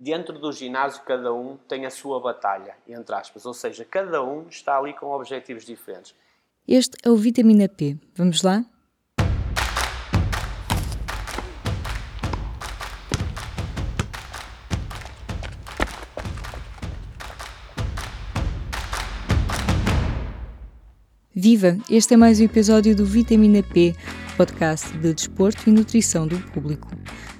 dentro do ginásio cada um tem a sua batalha, entre aspas, ou seja, cada um está ali com objetivos diferentes. Este é o Vitamina P. Vamos lá? Viva! Este é mais um episódio do Vitamina P, podcast de desporto e nutrição do público.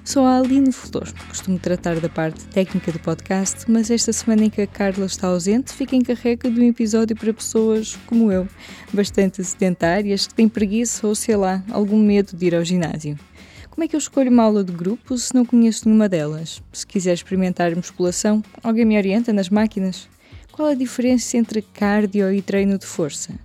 Sou a Aline Flor, costumo tratar da parte técnica do podcast, mas esta semana em que a Carla está ausente, fica encarregue de um episódio para pessoas como eu, bastante sedentárias, que têm preguiça ou, sei lá, algum medo de ir ao ginásio. Como é que eu escolho uma aula de grupo se não conheço nenhuma delas? Se quiser experimentar musculação, alguém me orienta nas máquinas? Qual a diferença entre cardio e treino de força?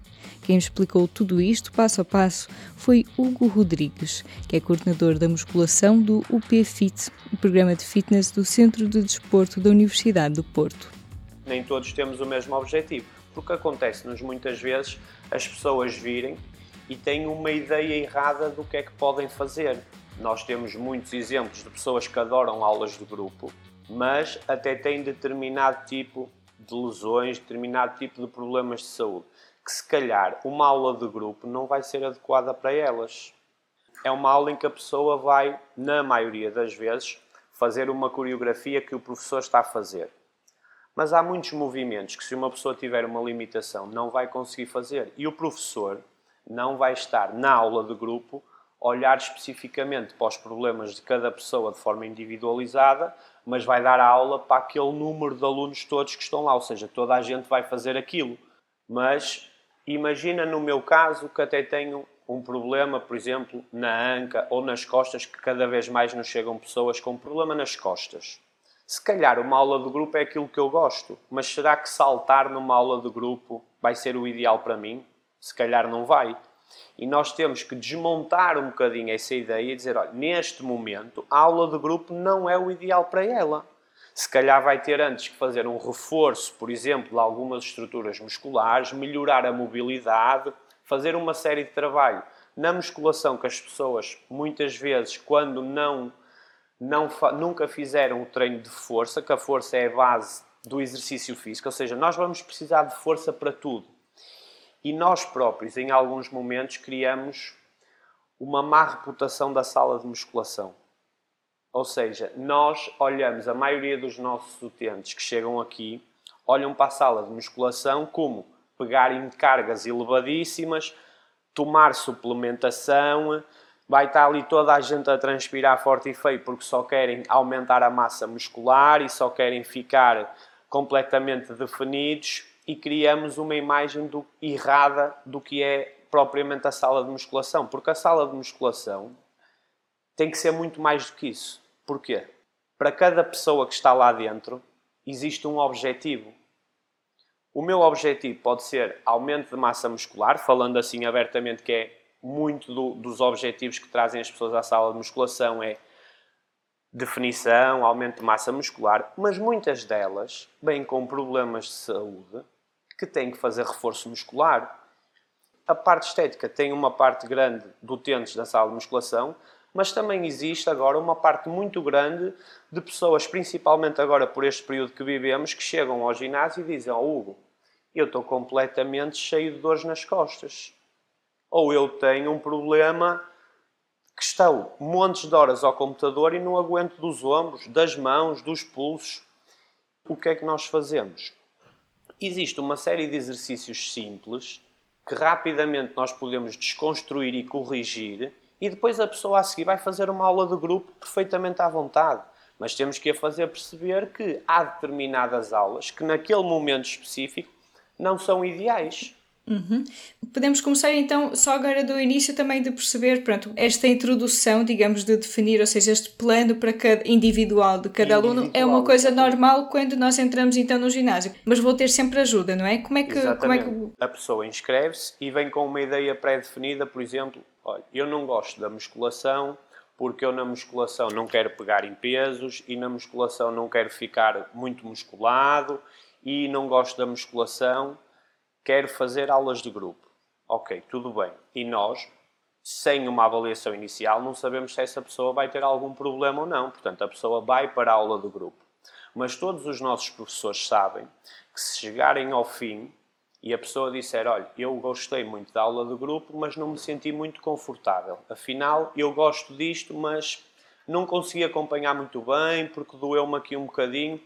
Quem explicou tudo isto passo a passo foi Hugo Rodrigues, que é coordenador da musculação do UPFIT, o programa de fitness do Centro de Desporto da Universidade do Porto. Nem todos temos o mesmo objetivo, porque acontece-nos muitas vezes as pessoas virem e têm uma ideia errada do que é que podem fazer. Nós temos muitos exemplos de pessoas que adoram aulas de grupo, mas até têm determinado tipo de lesões, determinado tipo de problemas de saúde que se calhar uma aula de grupo não vai ser adequada para elas. É uma aula em que a pessoa vai, na maioria das vezes, fazer uma coreografia que o professor está a fazer. Mas há muitos movimentos que, se uma pessoa tiver uma limitação, não vai conseguir fazer. E o professor não vai estar na aula de grupo olhar especificamente para os problemas de cada pessoa de forma individualizada, mas vai dar a aula para aquele número de alunos todos que estão lá, ou seja, toda a gente vai fazer aquilo. Mas Imagina no meu caso que até tenho um problema, por exemplo, na anca ou nas costas, que cada vez mais nos chegam pessoas com problema nas costas. Se calhar uma aula de grupo é aquilo que eu gosto, mas será que saltar numa aula de grupo vai ser o ideal para mim? Se calhar não vai. E nós temos que desmontar um bocadinho essa ideia e dizer: olha, neste momento a aula de grupo não é o ideal para ela se calhar vai ter antes que fazer um reforço, por exemplo, de algumas estruturas musculares, melhorar a mobilidade, fazer uma série de trabalho na musculação que as pessoas muitas vezes quando não, não nunca fizeram o treino de força, que a força é a base do exercício físico, ou seja, nós vamos precisar de força para tudo. E nós próprios, em alguns momentos, criamos uma má reputação da sala de musculação. Ou seja, nós olhamos, a maioria dos nossos utentes que chegam aqui, olham para a sala de musculação como pegarem cargas elevadíssimas, tomar suplementação, vai estar ali toda a gente a transpirar forte e feio porque só querem aumentar a massa muscular e só querem ficar completamente definidos e criamos uma imagem do, errada do que é propriamente a sala de musculação, porque a sala de musculação tem que ser muito mais do que isso. Porquê? Para cada pessoa que está lá dentro existe um objetivo. O meu objetivo pode ser aumento de massa muscular, falando assim abertamente que é muito do, dos objetivos que trazem as pessoas à sala de musculação é definição, aumento de massa muscular, mas muitas delas vêm com problemas de saúde que têm que fazer reforço muscular. A parte estética tem uma parte grande do utentes da sala de musculação, mas também existe agora uma parte muito grande de pessoas, principalmente agora por este período que vivemos, que chegam ao ginásio e dizem: oh, Hugo, eu estou completamente cheio de dores nas costas. Ou eu tenho um problema que estou montes de horas ao computador e não aguento dos ombros, das mãos, dos pulsos. O que é que nós fazemos? Existe uma série de exercícios simples que rapidamente nós podemos desconstruir e corrigir e depois a pessoa a seguir vai fazer uma aula de grupo perfeitamente à vontade. Mas temos que a fazer perceber que há determinadas aulas que naquele momento específico não são ideais. Uhum. Podemos começar então só agora do início também de perceber, pronto, esta introdução, digamos, de definir, ou seja, este plano para cada individual de cada individual, aluno é uma coisa normal quando nós entramos então no ginásio, mas vou ter sempre ajuda, não é? Como é que, como é que... a pessoa inscreve-se e vem com uma ideia pré-definida, por exemplo, olha, eu não gosto da musculação porque eu na musculação não quero pegar em pesos e na musculação não quero ficar muito musculado e não gosto da musculação quero fazer aulas de grupo. Ok, tudo bem. E nós, sem uma avaliação inicial, não sabemos se essa pessoa vai ter algum problema ou não. Portanto, a pessoa vai para a aula do grupo. Mas todos os nossos professores sabem que se chegarem ao fim e a pessoa disser, olha, eu gostei muito da aula de grupo, mas não me senti muito confortável. Afinal, eu gosto disto, mas não consegui acompanhar muito bem porque doeu-me aqui um bocadinho.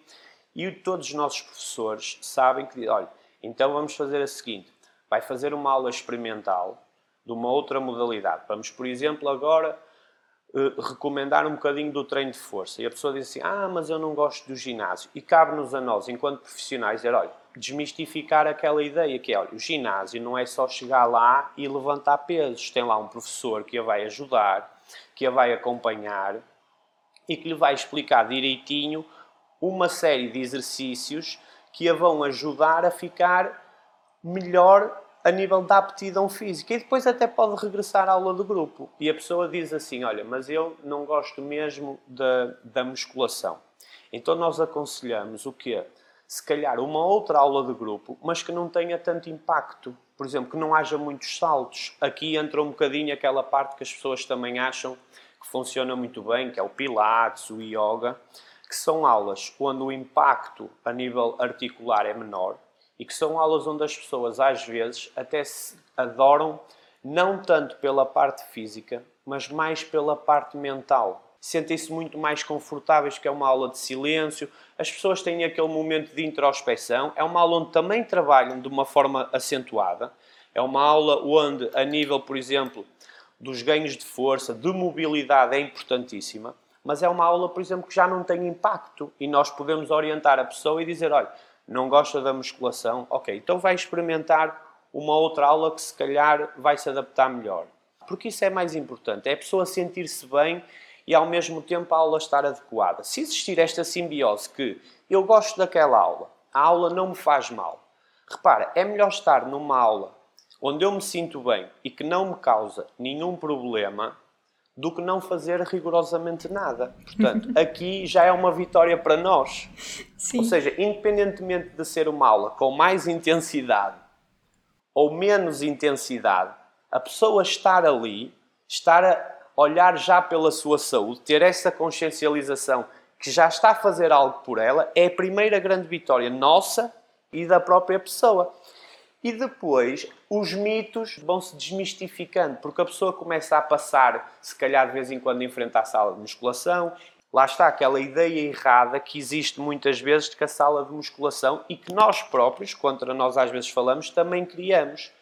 E todos os nossos professores sabem que, olha, então vamos fazer a seguinte: vai fazer uma aula experimental de uma outra modalidade. Vamos, por exemplo, agora eh, recomendar um bocadinho do treino de força. E a pessoa diz assim: Ah, mas eu não gosto do ginásio. E cabe-nos a nós, enquanto profissionais, dizer: olha, desmistificar aquela ideia que é: olha, o ginásio não é só chegar lá e levantar pesos. Tem lá um professor que a vai ajudar, que a vai acompanhar e que lhe vai explicar direitinho uma série de exercícios que a vão ajudar a ficar melhor a nível da aptidão física e depois até pode regressar à aula do grupo. E a pessoa diz assim: Olha, mas eu não gosto mesmo da, da musculação. Então nós aconselhamos o quê? Se calhar uma outra aula de grupo, mas que não tenha tanto impacto. Por exemplo, que não haja muitos saltos. Aqui entra um bocadinho aquela parte que as pessoas também acham que funciona muito bem, que é o Pilates, o Yoga, que são aulas onde o impacto a nível articular é menor e que são aulas onde as pessoas às vezes até se adoram não tanto pela parte física, mas mais pela parte mental. Sentem-se muito mais confortáveis que é uma aula de silêncio. As pessoas têm aquele momento de introspecção. É uma aula onde também trabalham de uma forma acentuada. É uma aula onde, a nível, por exemplo, dos ganhos de força, de mobilidade, é importantíssima. Mas é uma aula, por exemplo, que já não tem impacto e nós podemos orientar a pessoa e dizer: olha, não gosta da musculação, ok, então vai experimentar uma outra aula que se calhar vai se adaptar melhor. Porque isso é mais importante, é a pessoa sentir-se bem e ao mesmo tempo a aula estar adequada. Se existir esta simbiose que eu gosto daquela aula, a aula não me faz mal. Repara, é melhor estar numa aula onde eu me sinto bem e que não me causa nenhum problema do que não fazer rigorosamente nada. Portanto, aqui já é uma vitória para nós. Sim. Ou seja, independentemente de ser uma aula com mais intensidade ou menos intensidade, a pessoa estar ali, estar a olhar já pela sua saúde, ter essa consciencialização que já está a fazer algo por ela, é a primeira grande vitória nossa e da própria pessoa. E depois os mitos vão se desmistificando, porque a pessoa começa a passar, se calhar de vez em quando, em frente à sala de musculação. Lá está aquela ideia errada que existe muitas vezes de que a sala de musculação e que nós próprios, contra nós às vezes falamos, também criamos.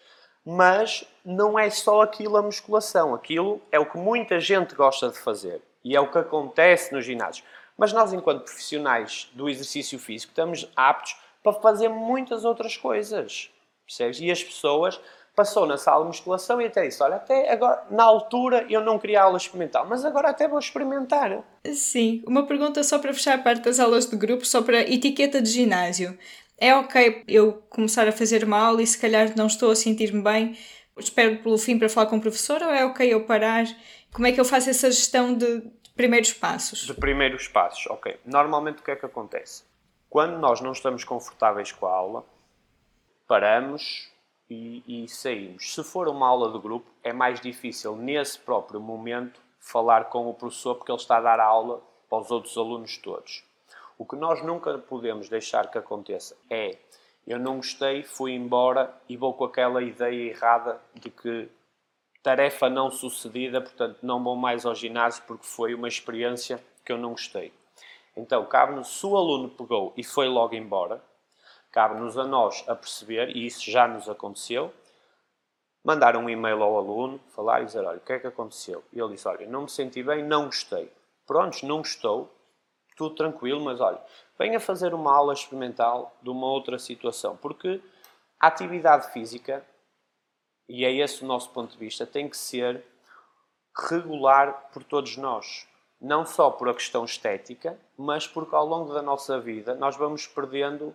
Mas não é só aquilo a musculação. Aquilo é o que muita gente gosta de fazer e é o que acontece nos ginásios. Mas nós, enquanto profissionais do exercício físico, estamos aptos para fazer muitas outras coisas. Percebes? E as pessoas passou na sala de musculação e até disse: Olha, até agora, na altura eu não queria aula experimental, mas agora até vou experimentar. Sim, uma pergunta só para fechar a parte das aulas de grupo, só para etiqueta de ginásio. É ok eu começar a fazer uma aula e se calhar não estou a sentir-me bem, espero pelo fim para falar com o professor ou é ok eu parar? Como é que eu faço essa gestão de primeiros passos? De primeiros passos, ok. Normalmente o que é que acontece? Quando nós não estamos confortáveis com a aula, paramos e, e, saímos. Se for uma aula de grupo, é mais difícil nesse próprio momento falar com o professor porque ele está a dar a aula para os outros alunos todos. O que nós nunca podemos deixar que aconteça é eu não gostei, fui embora e vou com aquela ideia errada de que tarefa não sucedida, portanto não vou mais ao ginásio porque foi uma experiência que eu não gostei. Então, cabe-nos, se o aluno pegou e foi logo embora, Cabe-nos a nós a perceber, e isso já nos aconteceu, mandar um e-mail ao aluno, falar e dizer, olha, o que é que aconteceu? E ele disse, olha, não me senti bem, não gostei. Prontos, não gostou, tudo tranquilo, mas olha, venha fazer uma aula experimental de uma outra situação, porque a atividade física, e é esse o nosso ponto de vista, tem que ser regular por todos nós. Não só por a questão estética, mas porque ao longo da nossa vida nós vamos perdendo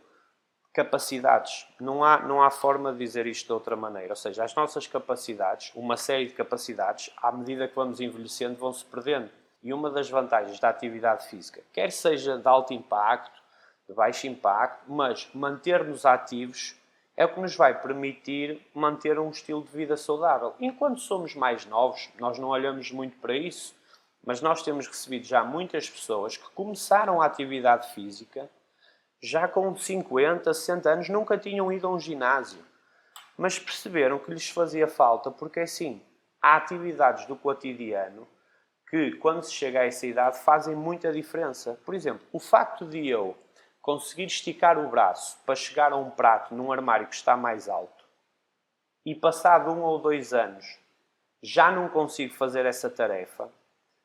capacidades. Não há, não há forma de dizer isto de outra maneira. Ou seja, as nossas capacidades, uma série de capacidades, à medida que vamos envelhecendo, vão se perdendo. E uma das vantagens da atividade física, quer seja de alto impacto, de baixo impacto, mas manter-nos ativos é o que nos vai permitir manter um estilo de vida saudável. Enquanto somos mais novos, nós não olhamos muito para isso, mas nós temos recebido já muitas pessoas que começaram a atividade física já com 50, 60 anos, nunca tinham ido a um ginásio. Mas perceberam que lhes fazia falta, porque assim, há atividades do cotidiano que, quando se chega a essa idade, fazem muita diferença. Por exemplo, o facto de eu conseguir esticar o braço para chegar a um prato num armário que está mais alto e passado um ou dois anos já não consigo fazer essa tarefa,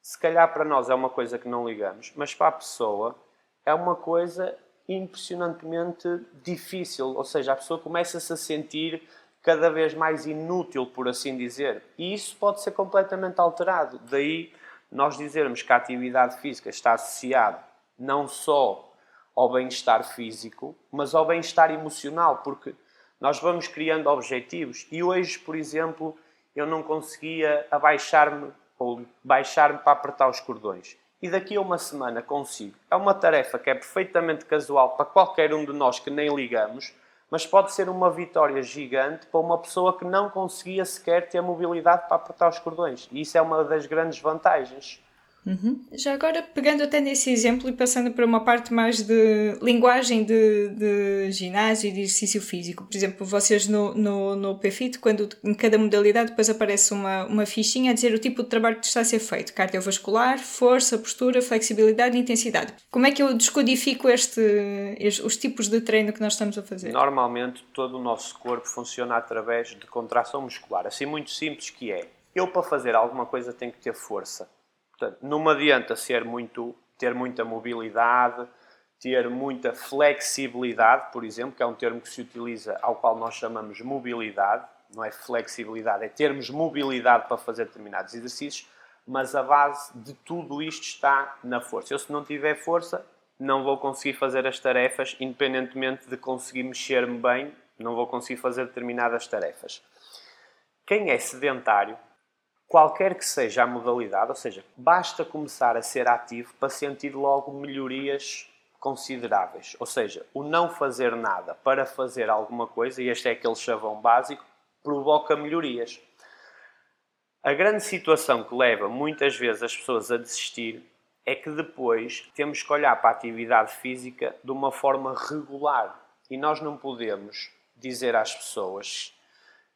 se calhar para nós é uma coisa que não ligamos, mas para a pessoa é uma coisa impressionantemente difícil. Ou seja, a pessoa começa-se a sentir cada vez mais inútil, por assim dizer. E isso pode ser completamente alterado. Daí nós dizermos que a atividade física está associada não só ao bem-estar físico, mas ao bem-estar emocional, porque nós vamos criando objetivos. E hoje, por exemplo, eu não conseguia abaixar-me ou baixar-me para apertar os cordões. E daqui a uma semana consigo. É uma tarefa que é perfeitamente casual para qualquer um de nós que nem ligamos, mas pode ser uma vitória gigante para uma pessoa que não conseguia sequer ter mobilidade para apertar os cordões. E isso é uma das grandes vantagens. Uhum. Já agora, pegando até nesse exemplo e passando para uma parte mais de linguagem de, de ginásio e de exercício físico. Por exemplo, vocês no, no, no PFIT, quando em cada modalidade depois aparece uma, uma fichinha a dizer o tipo de trabalho que está a ser feito. Cardiovascular, força, postura, flexibilidade e intensidade. Como é que eu descodifico este, este, os tipos de treino que nós estamos a fazer? Normalmente, todo o nosso corpo funciona através de contração muscular. Assim, muito simples que é. Eu, para fazer alguma coisa, tenho que ter força Portanto, não adianta ser muito, ter muita mobilidade, ter muita flexibilidade, por exemplo, que é um termo que se utiliza ao qual nós chamamos mobilidade, não é flexibilidade, é termos mobilidade para fazer determinados exercícios, mas a base de tudo isto está na força. Eu, se não tiver força, não vou conseguir fazer as tarefas, independentemente de conseguir mexer-me bem, não vou conseguir fazer determinadas tarefas. Quem é sedentário qualquer que seja a modalidade, ou seja, basta começar a ser ativo para sentir logo melhorias consideráveis. Ou seja, o não fazer nada para fazer alguma coisa, e este é aquele chavão básico, provoca melhorias. A grande situação que leva muitas vezes as pessoas a desistir é que depois temos que olhar para a atividade física de uma forma regular. E nós não podemos dizer às pessoas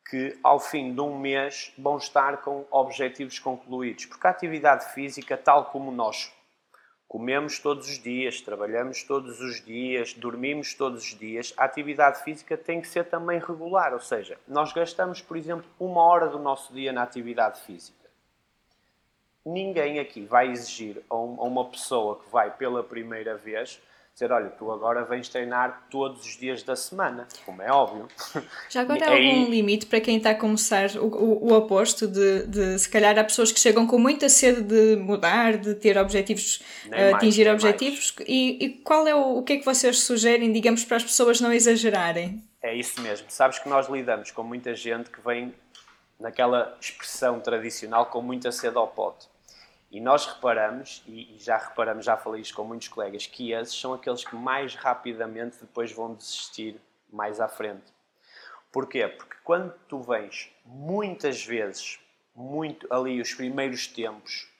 que ao fim de um mês vão estar com objetivos concluídos. Porque a atividade física, tal como nós comemos todos os dias, trabalhamos todos os dias, dormimos todos os dias, a atividade física tem que ser também regular. Ou seja, nós gastamos, por exemplo, uma hora do nosso dia na atividade física. Ninguém aqui vai exigir a uma pessoa que vai pela primeira vez dizer, olha, tu agora vens treinar todos os dias da semana, como é óbvio. Já agora há algum limite para quem está a começar o, o, o oposto de, de, se calhar, há pessoas que chegam com muita sede de mudar, de ter objetivos, uh, atingir objetivos, e, e, qual é o, o que é que vocês sugerem, digamos, para as pessoas não exagerarem? É isso mesmo. Sabes que nós lidamos com muita gente que vem naquela expressão tradicional com muita sede ao pote. E nós reparamos, e já reparamos, já falei isto com muitos colegas, que esses são aqueles que mais rapidamente depois vão desistir mais à frente. Porquê? Porque quando tu vens muitas vezes, muito ali os primeiros tempos,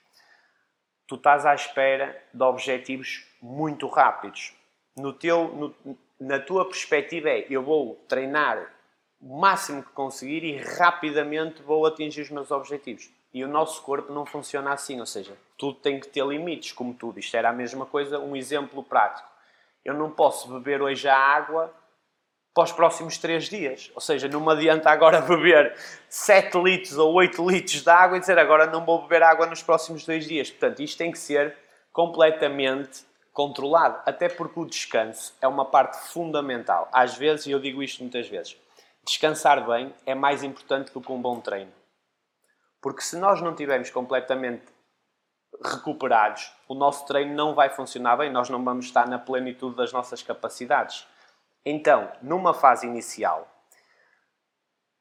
tu estás à espera de objetivos muito rápidos. No teu, no, na tua perspectiva é, eu vou treinar o máximo que conseguir e rapidamente vou atingir os meus objetivos. E o nosso corpo não funciona assim, ou seja, tudo tem que ter limites, como tudo. Isto era a mesma coisa, um exemplo prático. Eu não posso beber hoje a água para os próximos 3 dias. Ou seja, não me adianta agora beber 7 litros ou 8 litros de água e dizer agora não vou beber água nos próximos 2 dias. Portanto, isto tem que ser completamente controlado. Até porque o descanso é uma parte fundamental. Às vezes, e eu digo isto muitas vezes, descansar bem é mais importante do que um bom treino. Porque se nós não estivermos completamente recuperados, o nosso treino não vai funcionar bem, nós não vamos estar na plenitude das nossas capacidades. Então, numa fase inicial,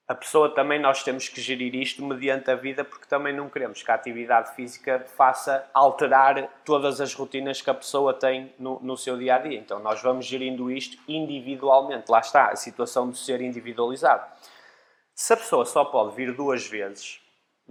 a pessoa também nós temos que gerir isto mediante a vida, porque também não queremos que a atividade física faça alterar todas as rotinas que a pessoa tem no, no seu dia a dia. Então, nós vamos gerindo isto individualmente. Lá está a situação de ser individualizado. Se a pessoa só pode vir duas vezes,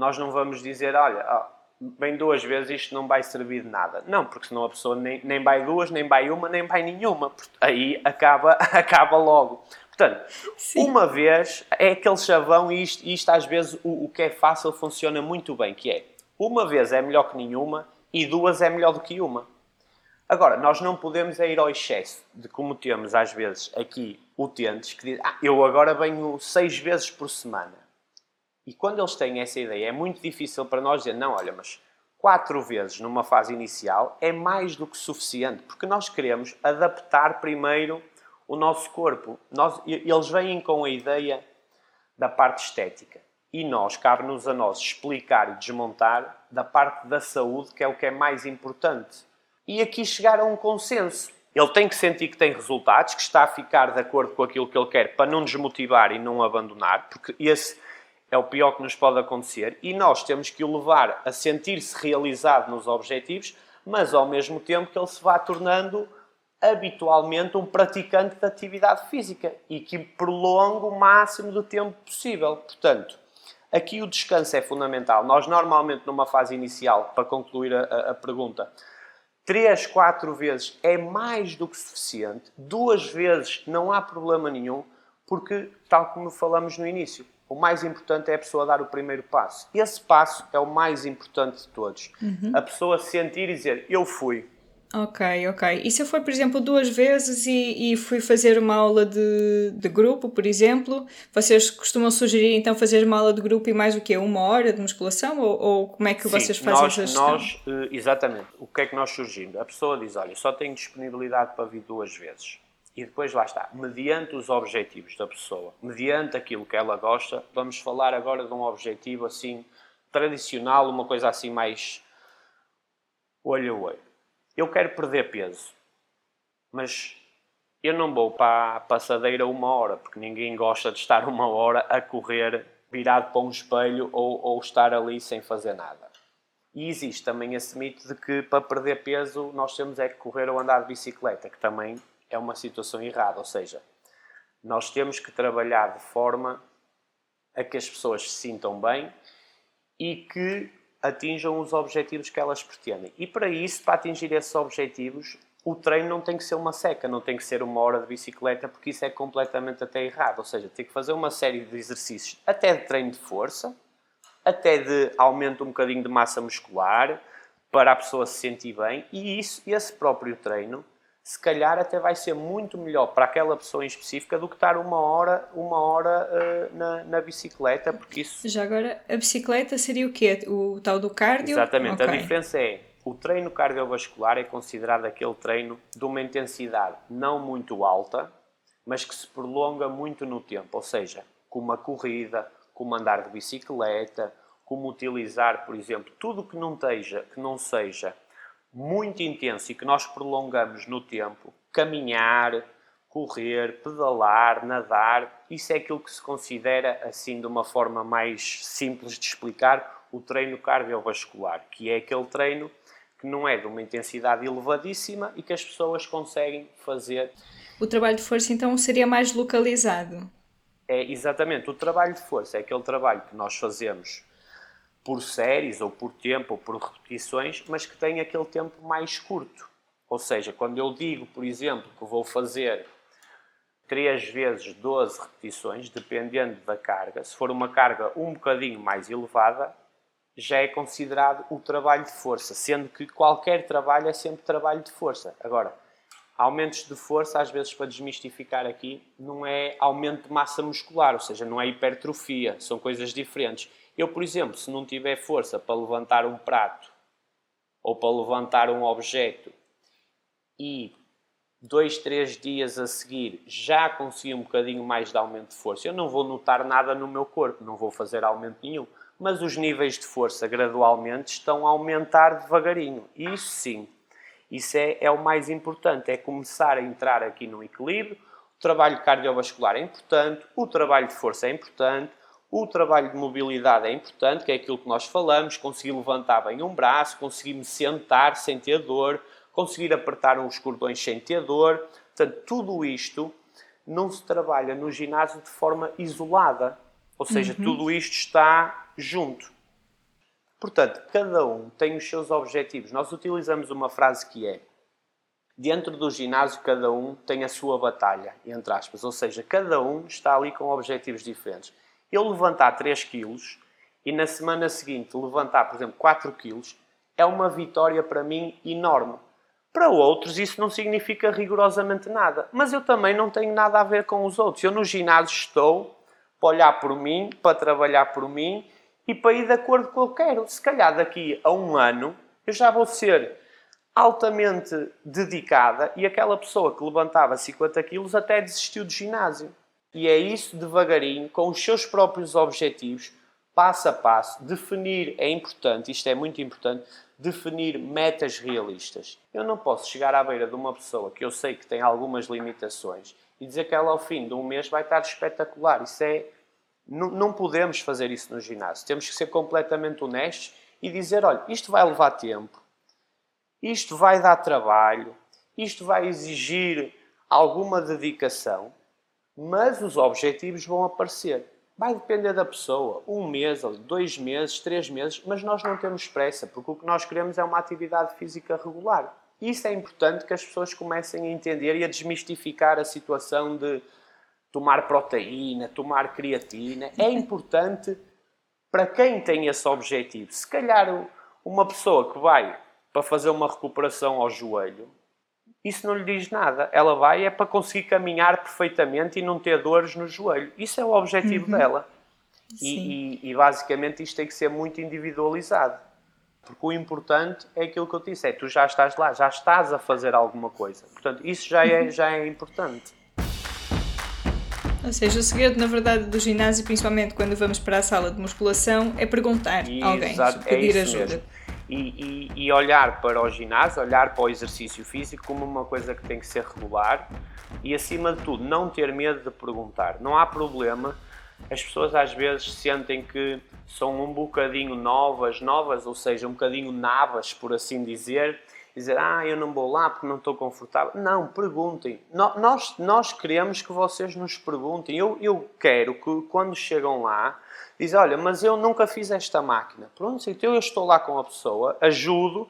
nós não vamos dizer, olha, bem duas vezes isto não vai servir de nada. Não, porque senão a pessoa nem, nem vai duas, nem vai uma, nem vai nenhuma. Aí acaba, acaba logo. Portanto, Sim. uma vez é aquele chavão e isto, isto às vezes o, o que é fácil funciona muito bem, que é uma vez é melhor que nenhuma e duas é melhor do que uma. Agora, nós não podemos é ir ao excesso de como temos às vezes aqui utentes que dizem ah, eu agora venho seis vezes por semana. E quando eles têm essa ideia, é muito difícil para nós dizer, não, olha, mas quatro vezes numa fase inicial é mais do que suficiente, porque nós queremos adaptar primeiro o nosso corpo. Nós, eles vêm com a ideia da parte estética. E nós, cabe-nos a nós explicar e desmontar da parte da saúde, que é o que é mais importante. E aqui chegar a um consenso. Ele tem que sentir que tem resultados, que está a ficar de acordo com aquilo que ele quer para não desmotivar e não abandonar, porque esse é o pior que nos pode acontecer. E nós temos que o levar a sentir-se realizado nos objetivos, mas ao mesmo tempo que ele se vá tornando habitualmente um praticante de atividade física e que prolongue o máximo do tempo possível. Portanto, aqui o descanso é fundamental. Nós, normalmente, numa fase inicial, para concluir a, a pergunta, três, quatro vezes é mais do que suficiente. Duas vezes não há problema nenhum, porque, tal como falamos no início, o mais importante é a pessoa dar o primeiro passo. Esse passo é o mais importante de todos. Uhum. A pessoa sentir e dizer: Eu fui, Ok, ok. E se eu for, por exemplo, duas vezes e, e fui fazer uma aula de, de grupo, por exemplo, vocês costumam sugerir então fazer uma aula de grupo e mais o quê? Uma hora de musculação? Ou, ou como é que Sim, vocês fazem nós, essa gestão? Nós, eh, exatamente. O que é que nós surgimos? A pessoa diz, olha, só tenho disponibilidade para vir duas vezes. E depois lá está, mediante os objetivos da pessoa, mediante aquilo que ela gosta, vamos falar agora de um objetivo assim tradicional, uma coisa assim mais olho a olho eu quero perder peso, mas eu não vou para a passadeira uma hora, porque ninguém gosta de estar uma hora a correr virado para um espelho ou, ou estar ali sem fazer nada. E existe também esse mito de que para perder peso nós temos é que correr ou andar de bicicleta, que também é uma situação errada. Ou seja, nós temos que trabalhar de forma a que as pessoas se sintam bem e que atinjam os objetivos que elas pretendem. E para isso, para atingir esses objetivos, o treino não tem que ser uma seca, não tem que ser uma hora de bicicleta, porque isso é completamente até errado. Ou seja, tem que fazer uma série de exercícios, até de treino de força, até de aumento um bocadinho de massa muscular, para a pessoa se sentir bem, e isso, esse próprio treino se calhar até vai ser muito melhor para aquela pessoa em específica do que estar uma hora, uma hora uh, na, na, bicicleta, porque isso... Já agora, a bicicleta seria o quê? O tal do cardio? Exatamente, okay. a diferença é, o treino cardiovascular é considerado aquele treino de uma intensidade não muito alta, mas que se prolonga muito no tempo, ou seja, como a corrida, como andar de bicicleta, como utilizar, por exemplo, tudo que não, teja, que não seja muito intenso e que nós prolongamos no tempo, caminhar, correr, pedalar, nadar, isso é aquilo que se considera, assim, de uma forma mais simples de explicar, o treino cardiovascular, que é aquele treino que não é de uma intensidade elevadíssima e que as pessoas conseguem fazer. O trabalho de força, então, seria mais localizado? É, exatamente. O trabalho de força é aquele trabalho que nós fazemos por séries, ou por tempo, ou por repetições, mas que tem aquele tempo mais curto. Ou seja, quando eu digo, por exemplo, que vou fazer 3 vezes 12 repetições, dependendo da carga, se for uma carga um bocadinho mais elevada, já é considerado o trabalho de força, sendo que qualquer trabalho é sempre trabalho de força. Agora, aumentos de força, às vezes para desmistificar aqui, não é aumento de massa muscular, ou seja, não é hipertrofia, são coisas diferentes. Eu, por exemplo, se não tiver força para levantar um prato ou para levantar um objeto e dois, três dias a seguir já consegui um bocadinho mais de aumento de força, eu não vou notar nada no meu corpo, não vou fazer aumento nenhum. Mas os níveis de força gradualmente estão a aumentar devagarinho. Isso sim, isso é, é o mais importante, é começar a entrar aqui no equilíbrio. O trabalho cardiovascular é importante, o trabalho de força é importante, o trabalho de mobilidade é importante, que é aquilo que nós falamos, conseguir levantar bem um braço, conseguir me sentar sem ter dor, conseguir apertar os cordões sem ter dor. Portanto, tudo isto não se trabalha no ginásio de forma isolada. Ou seja, uhum. tudo isto está junto. Portanto, cada um tem os seus objetivos. Nós utilizamos uma frase que é: dentro do ginásio, cada um tem a sua batalha, entre aspas. Ou seja, cada um está ali com objetivos diferentes. Eu levantar 3 quilos e na semana seguinte levantar, por exemplo, 4 quilos, é uma vitória para mim enorme. Para outros, isso não significa rigorosamente nada. Mas eu também não tenho nada a ver com os outros. Eu no ginásio estou para olhar por mim, para trabalhar por mim e para ir de acordo com o que eu quero. Se calhar daqui a um ano eu já vou ser altamente dedicada e aquela pessoa que levantava 50 quilos até desistiu do ginásio. E é isso devagarinho, com os seus próprios objetivos, passo a passo, definir é importante, isto é muito importante, definir metas realistas. Eu não posso chegar à beira de uma pessoa que eu sei que tem algumas limitações e dizer que ela ao fim de um mês vai estar espetacular. Isso é. Não, não podemos fazer isso no ginásio. Temos que ser completamente honestos e dizer: olha, isto vai levar tempo, isto vai dar trabalho, isto vai exigir alguma dedicação, mas os objetivos vão aparecer. Vai depender da pessoa. Um mês, dois meses, três meses, mas nós não temos pressa, porque o que nós queremos é uma atividade física regular. Isso é importante que as pessoas comecem a entender e a desmistificar a situação de tomar proteína, tomar creatina. É importante para quem tem esse objetivo. Se calhar uma pessoa que vai para fazer uma recuperação ao joelho, isso não lhe diz nada. Ela vai é para conseguir caminhar perfeitamente e não ter dores no joelho. Isso é o objetivo uhum. dela. E, e, e, basicamente isto tem que ser muito individualizado. Porque o importante é aquilo que eu te disse, é tu já estás lá, já estás a fazer alguma coisa. Portanto, isso já é, uhum. já é importante. Ou seja, o segredo, na verdade, do ginásio, principalmente quando vamos para a sala de musculação, é perguntar a alguém, pedir é ajuda. Mesmo e, e, e, olhar para o ginásio, olhar para o exercício físico como uma coisa que tem que ser regular e, acima de tudo, não ter medo de perguntar. Não há problema. As pessoas às vezes sentem que são um bocadinho novas, novas, ou seja, um bocadinho navas, por assim dizer, dizer, ah, eu não vou lá porque não estou confortável. Não, perguntem. Nós, nós queremos que vocês nos perguntem. Eu, eu quero que quando chegam lá, diz, olha, mas eu nunca fiz esta máquina. Pronto, então eu estou lá com a pessoa, ajudo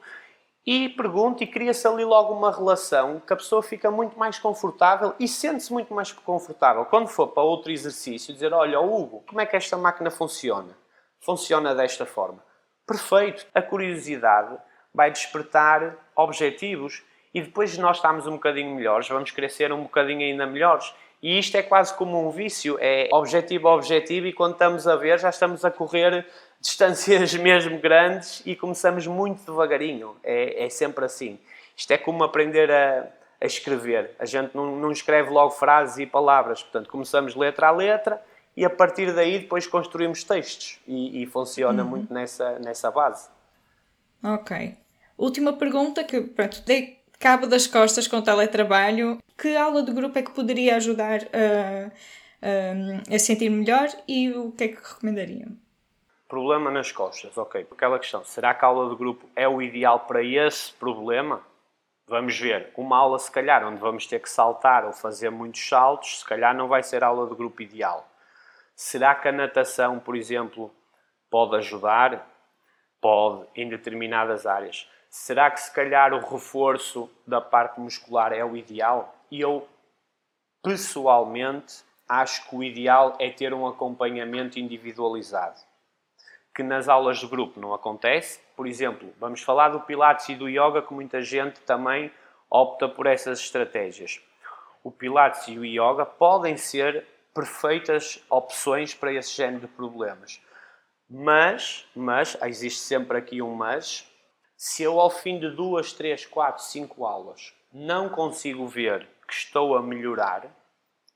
e pergunto e cria-se ali logo uma relação que a pessoa fica muito mais confortável e sente-se muito mais confortável. Quando for para outro exercício, dizer, olha, Hugo, como é que esta máquina funciona? Funciona desta forma. Perfeito. A curiosidade vai despertar objetivos e depois de nós estarmos um bocadinho melhores, vamos ser um bocadinho ainda melhores e isto é quase como um vício, é objetivo a objetivo e quando estamos a ver já estamos a correr distâncias mesmo grandes e começamos muito devagarinho. É, é sempre assim. Isto é como aprender a, a escrever. A gente não, não, escreve logo frases e palavras, portanto começamos letra a letra e a partir daí depois construímos textos e, e funciona uhum. muito nessa, nessa base. Ok. Última pergunta que pronto, dei cabo das costas com teletrabalho que aula de grupo é que poderia ajudar a, a, a sentir melhor e o que é que recomendariam? Problema nas costas, ok. Aquela questão, será que a aula de grupo é o ideal para esse problema? Vamos ver. Uma aula, se calhar, onde vamos ter que saltar ou fazer muitos saltos, se calhar não vai ser a aula de grupo ideal. Será que a natação, por exemplo, pode ajudar? Pode, em determinadas áreas. Será que, se calhar, o reforço da parte muscular é o ideal? E eu, pessoalmente, acho que o ideal é ter um acompanhamento individualizado, que nas aulas de grupo não acontece. Por exemplo, vamos falar do Pilates e do Yoga, que muita gente também opta por essas estratégias. O Pilates e o Yoga podem ser perfeitas opções para esse género de problemas. Mas, mas, existe sempre aqui um mas, se eu ao fim de duas, três, quatro, cinco aulas não consigo ver que estou a melhorar,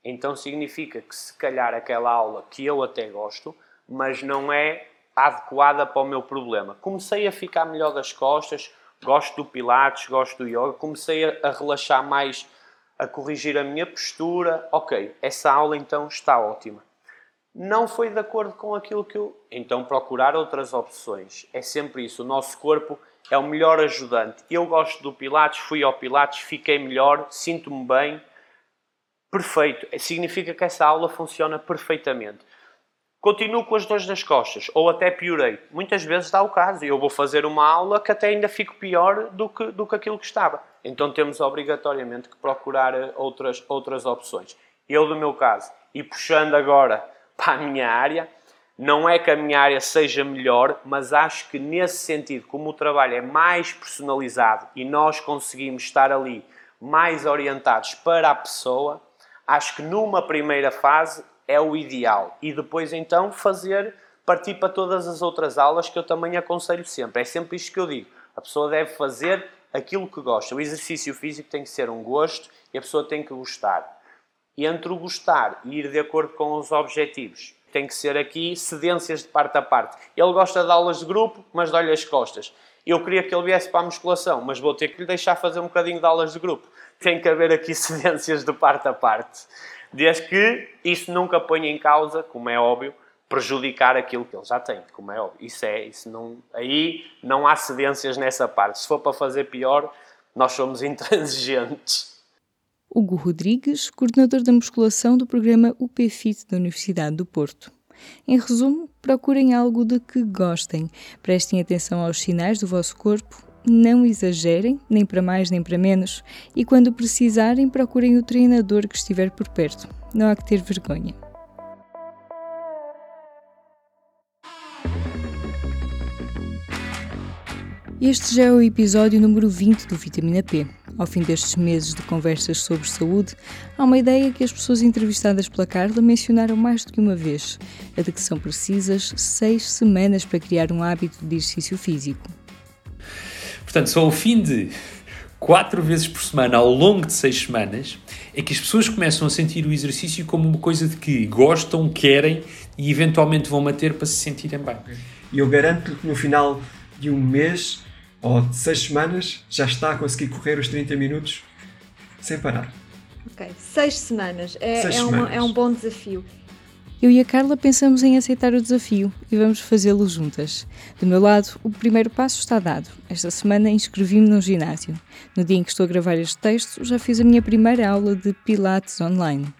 então significa que se calhar aquela aula que eu até gosto, mas não é adequada para o meu problema. Comecei a ficar melhor das costas, gosto do Pilates, gosto do Yoga, comecei a, relaxar mais, a corrigir a minha postura. Ok, essa aula então está ótima. Não foi de acordo com aquilo que eu. Então procurar outras opções. É sempre isso. O nosso corpo é o melhor ajudante. Eu gosto do Pilates, fui ao Pilates, fiquei melhor, sinto-me bem. Perfeito. Significa que essa aula funciona perfeitamente. continuo com as dores nas costas, ou até piorei. Muitas vezes dá o caso, eu vou fazer uma aula que até ainda fico pior do que, do que aquilo que estava. Então temos obrigatoriamente que procurar eh, outras, outras opções. Eu, do meu caso, e puxando agora para a minha área, não é que a minha área seja melhor, mas acho que nesse sentido, como o trabalho é mais personalizado e nós conseguimos estar ali mais orientados para a pessoa, acho que numa primeira fase é o ideal. E depois então fazer, partir para todas as outras aulas que eu também aconselho sempre. É sempre isto que eu digo. A pessoa deve fazer aquilo que gosta. O exercício físico tem que ser um gosto e a pessoa tem que gostar. E entre o gostar e ir de acordo com os objetivos, tem que ser aqui cedências de parte a parte. Ele gosta de aulas de grupo, mas dá-lhe as costas. Eu queria que ele viesse para a musculação, mas vou ter que lhe deixar fazer um bocadinho de aulas de grupo. Tem que haver aqui cedências de parte a parte. Desde que isso nunca ponha em causa, como é óbvio, prejudicar aquilo que ele já tem, como é óbvio. Isso é, isso não, aí não há cedências nessa parte. Se for para fazer pior, nós somos intransigentes. Hugo Rodrigues, coordenador da musculação do programa UPFIT da Universidade do Porto. Em resumo, procurem algo de que gostem, prestem atenção aos sinais do vosso corpo, não exagerem, nem para mais nem para menos, e quando precisarem, procurem o treinador que estiver por perto. Não há que ter vergonha. Este já é o episódio número 20 do Vitamina P. Ao fim destes meses de conversas sobre saúde, há uma ideia que as pessoas entrevistadas pela Carla mencionaram mais do que uma vez: a de que são precisas seis semanas para criar um hábito de exercício físico. Portanto, só ao fim de quatro vezes por semana, ao longo de seis semanas, é que as pessoas começam a sentir o exercício como uma coisa de que gostam, querem e eventualmente vão manter para se sentirem bem. E eu garanto que no final de um mês ou de seis semanas já está a conseguir correr os 30 minutos sem parar. Ok, seis semanas. É, Seis é, semanas. é um bom desafio. Eu e a Carla pensamos em aceitar o desafio e vamos fazê-lo juntas. Do meu lado, o primeiro passo está dado. Esta semana inscrevi-me num ginásio. No dia em que estou a gravar este texto, já fiz a minha primeira aula de Pilates online.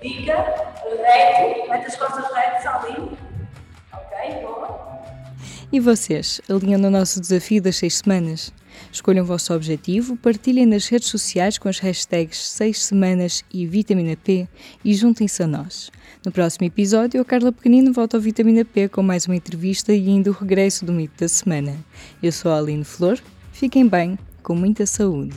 Fica reto, mete as costas retas ali. E vocês, alinham no nosso desafio das seis semanas? Escolham o vosso objetivo, partilhem nas redes sociais com as hashtags 6 semanas e vitamina P e juntem-se a nós. No próximo episódio, a Carla Pequenino volta ao Vitamina P com mais uma entrevista e ainda o regresso do mito da semana. Eu sou a Aline Flor, fiquem bem, com muita saúde.